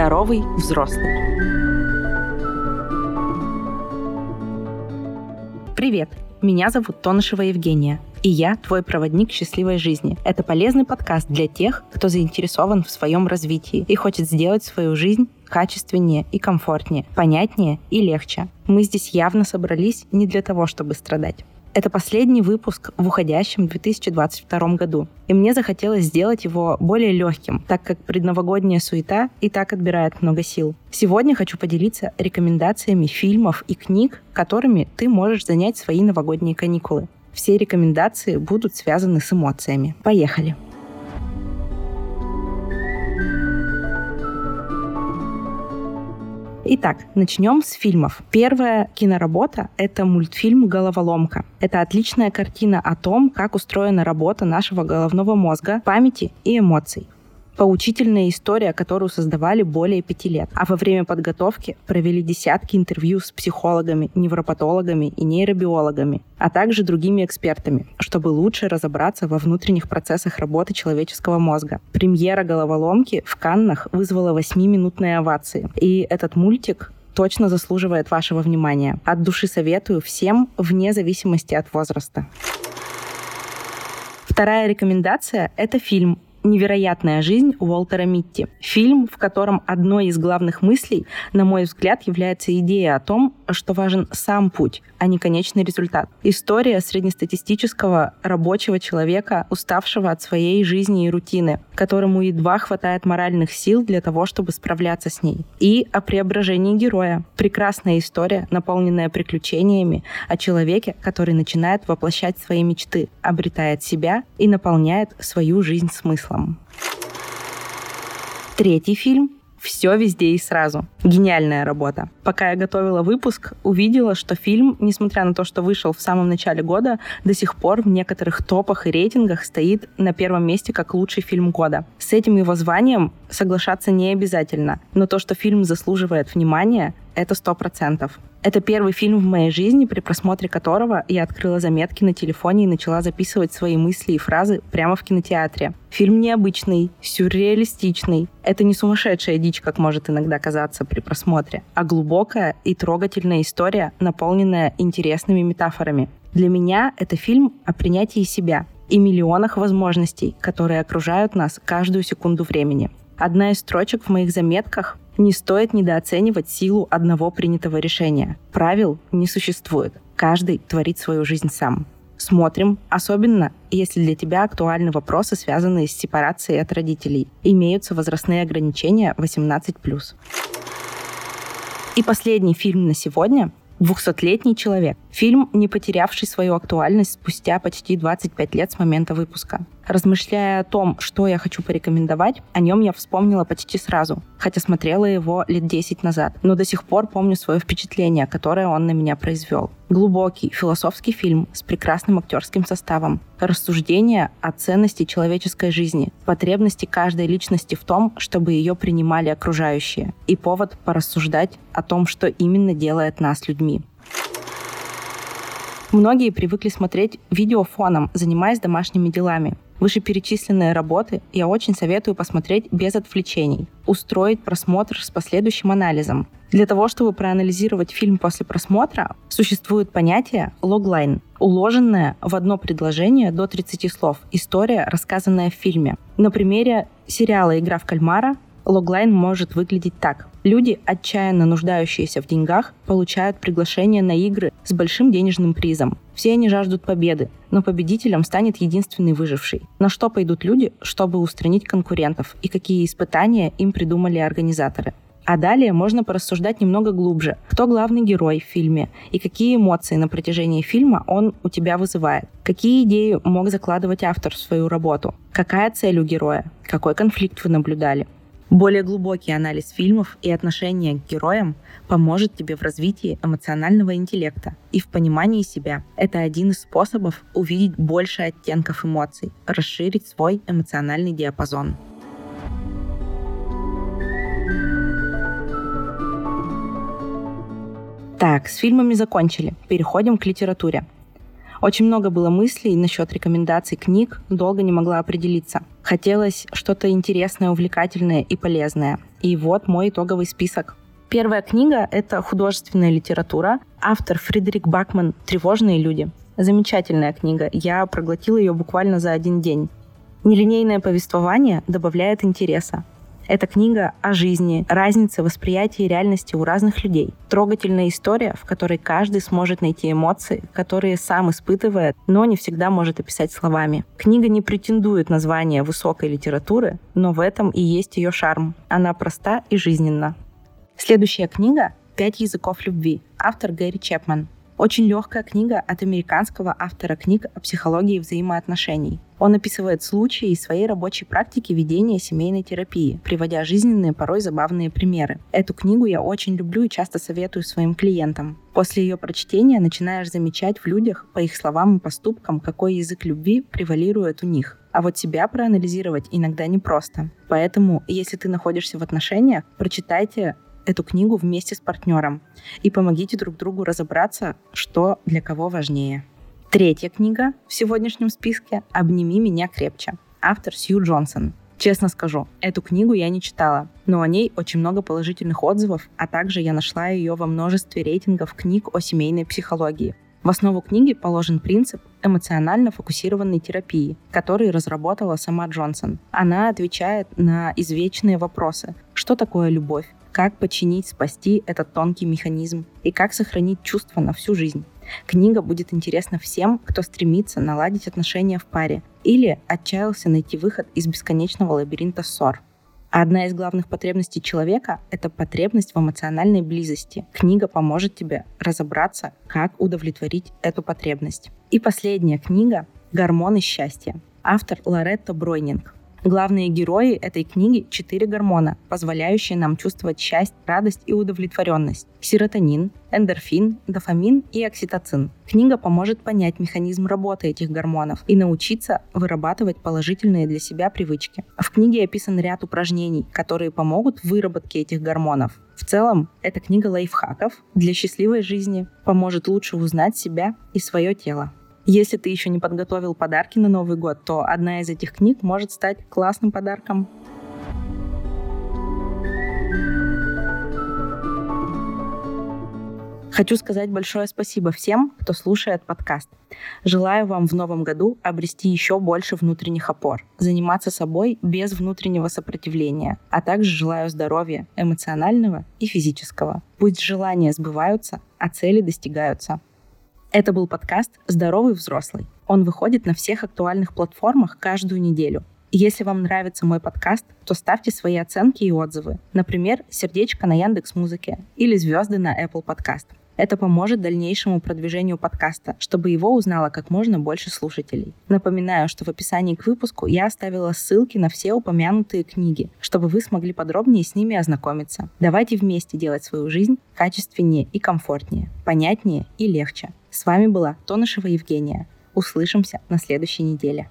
Здоровый взрослый. Привет! Меня зовут Тонышева Евгения, и я твой проводник счастливой жизни. Это полезный подкаст для тех, кто заинтересован в своем развитии и хочет сделать свою жизнь качественнее и комфортнее, понятнее и легче. Мы здесь явно собрались не для того, чтобы страдать. Это последний выпуск в уходящем 2022 году. И мне захотелось сделать его более легким, так как предновогодняя суета и так отбирает много сил. Сегодня хочу поделиться рекомендациями фильмов и книг, которыми ты можешь занять свои новогодние каникулы. Все рекомендации будут связаны с эмоциями. Поехали! Итак, начнем с фильмов. Первая киноработа — это мультфильм «Головоломка». Это отличная картина о том, как устроена работа нашего головного мозга, памяти и эмоций поучительная история, которую создавали более пяти лет. А во время подготовки провели десятки интервью с психологами, невропатологами и нейробиологами, а также другими экспертами, чтобы лучше разобраться во внутренних процессах работы человеческого мозга. Премьера головоломки в Каннах вызвала 8-минутные овации. И этот мультик точно заслуживает вашего внимания. От души советую всем, вне зависимости от возраста. Вторая рекомендация — это фильм «Невероятная жизнь» Уолтера Митти. Фильм, в котором одной из главных мыслей, на мой взгляд, является идея о том, что важен сам путь, а не конечный результат. История среднестатистического рабочего человека, уставшего от своей жизни и рутины, которому едва хватает моральных сил для того, чтобы справляться с ней. И о преображении героя. Прекрасная история, наполненная приключениями о человеке, который начинает воплощать свои мечты, обретает себя и наполняет свою жизнь смыслом смыслом. Третий фильм все везде и сразу. Гениальная работа. Пока я готовила выпуск, увидела, что фильм, несмотря на то, что вышел в самом начале года, до сих пор в некоторых топах и рейтингах стоит на первом месте как лучший фильм года. С этим его званием соглашаться не обязательно, но то, что фильм заслуживает внимания, это сто процентов. Это первый фильм в моей жизни, при просмотре которого я открыла заметки на телефоне и начала записывать свои мысли и фразы прямо в кинотеатре. Фильм необычный, сюрреалистичный. Это не сумасшедшая дичь, как может иногда казаться при просмотре, а глубокая и трогательная история, наполненная интересными метафорами. Для меня это фильм о принятии себя и миллионах возможностей, которые окружают нас каждую секунду времени. Одна из строчек в моих заметках не стоит недооценивать силу одного принятого решения. Правил не существует. Каждый творит свою жизнь сам. Смотрим, особенно если для тебя актуальны вопросы, связанные с сепарацией от родителей. Имеются возрастные ограничения 18+. И последний фильм на сегодня «Двухсотлетний человек». Фильм, не потерявший свою актуальность спустя почти 25 лет с момента выпуска. Размышляя о том, что я хочу порекомендовать, о нем я вспомнила почти сразу, хотя смотрела его лет 10 назад, но до сих пор помню свое впечатление, которое он на меня произвел. Глубокий философский фильм с прекрасным актерским составом, рассуждение о ценности человеческой жизни, потребности каждой личности в том, чтобы ее принимали окружающие, и повод порассуждать о том, что именно делает нас людьми. Многие привыкли смотреть видео фоном, занимаясь домашними делами. Вышеперечисленные работы я очень советую посмотреть без отвлечений, устроить просмотр с последующим анализом. Для того, чтобы проанализировать фильм после просмотра, существует понятие логлайн, уложенное в одно предложение до 30 слов. История, рассказанная в фильме. На примере сериала «Игра в кальмара» логлайн может выглядеть так. Люди, отчаянно нуждающиеся в деньгах, получают приглашение на игры с большим денежным призом. Все они жаждут победы, но победителем станет единственный выживший. На что пойдут люди, чтобы устранить конкурентов, и какие испытания им придумали организаторы. А далее можно порассуждать немного глубже, кто главный герой в фильме и какие эмоции на протяжении фильма он у тебя вызывает. Какие идеи мог закладывать автор в свою работу? Какая цель у героя? Какой конфликт вы наблюдали? Более глубокий анализ фильмов и отношения к героям поможет тебе в развитии эмоционального интеллекта и в понимании себя. Это один из способов увидеть больше оттенков эмоций, расширить свой эмоциональный диапазон. Так, с фильмами закончили. Переходим к литературе. Очень много было мыслей насчет рекомендаций книг, долго не могла определиться – Хотелось что-то интересное, увлекательное и полезное. И вот мой итоговый список. Первая книга — это художественная литература. Автор Фредерик Бакман «Тревожные люди». Замечательная книга. Я проглотила ее буквально за один день. Нелинейное повествование добавляет интереса. Эта книга о жизни, разнице восприятия реальности у разных людей. Трогательная история, в которой каждый сможет найти эмоции, которые сам испытывает, но не всегда может описать словами. Книга не претендует на звание высокой литературы, но в этом и есть ее шарм. Она проста и жизненна. Следующая книга «Пять языков любви». Автор Гэри Чепман. Очень легкая книга от американского автора книг о психологии взаимоотношений. Он описывает случаи из своей рабочей практики ведения семейной терапии, приводя жизненные, порой забавные примеры. Эту книгу я очень люблю и часто советую своим клиентам. После ее прочтения начинаешь замечать в людях, по их словам и поступкам, какой язык любви превалирует у них. А вот себя проанализировать иногда непросто. Поэтому, если ты находишься в отношениях, прочитайте эту книгу вместе с партнером и помогите друг другу разобраться, что для кого важнее. Третья книга в сегодняшнем списке «Обними меня крепче». Автор Сью Джонсон. Честно скажу, эту книгу я не читала, но о ней очень много положительных отзывов, а также я нашла ее во множестве рейтингов книг о семейной психологии. В основу книги положен принцип эмоционально фокусированной терапии, который разработала сама Джонсон. Она отвечает на извечные вопросы. Что такое любовь? как починить, спасти этот тонкий механизм и как сохранить чувства на всю жизнь. Книга будет интересна всем, кто стремится наладить отношения в паре или отчаялся найти выход из бесконечного лабиринта ссор. Одна из главных потребностей человека – это потребность в эмоциональной близости. Книга поможет тебе разобраться, как удовлетворить эту потребность. И последняя книга «Гормоны счастья». Автор Лоретта Бройнинг. Главные герои этой книги – четыре гормона, позволяющие нам чувствовать счастье, радость и удовлетворенность. Серотонин, эндорфин, дофамин и окситоцин. Книга поможет понять механизм работы этих гормонов и научиться вырабатывать положительные для себя привычки. В книге описан ряд упражнений, которые помогут в выработке этих гормонов. В целом, эта книга лайфхаков для счастливой жизни поможет лучше узнать себя и свое тело. Если ты еще не подготовил подарки на Новый год, то одна из этих книг может стать классным подарком. Хочу сказать большое спасибо всем, кто слушает подкаст. Желаю вам в новом году обрести еще больше внутренних опор, заниматься собой без внутреннего сопротивления, а также желаю здоровья эмоционального и физического. Пусть желания сбываются, а цели достигаются. Это был подкаст «Здоровый взрослый». Он выходит на всех актуальных платформах каждую неделю. Если вам нравится мой подкаст, то ставьте свои оценки и отзывы. Например, сердечко на Яндекс Музыке или звезды на Apple Podcast. Это поможет дальнейшему продвижению подкаста, чтобы его узнало как можно больше слушателей. Напоминаю, что в описании к выпуску я оставила ссылки на все упомянутые книги, чтобы вы смогли подробнее с ними ознакомиться. Давайте вместе делать свою жизнь качественнее и комфортнее, понятнее и легче. С вами была Тонышева Евгения. Услышимся на следующей неделе.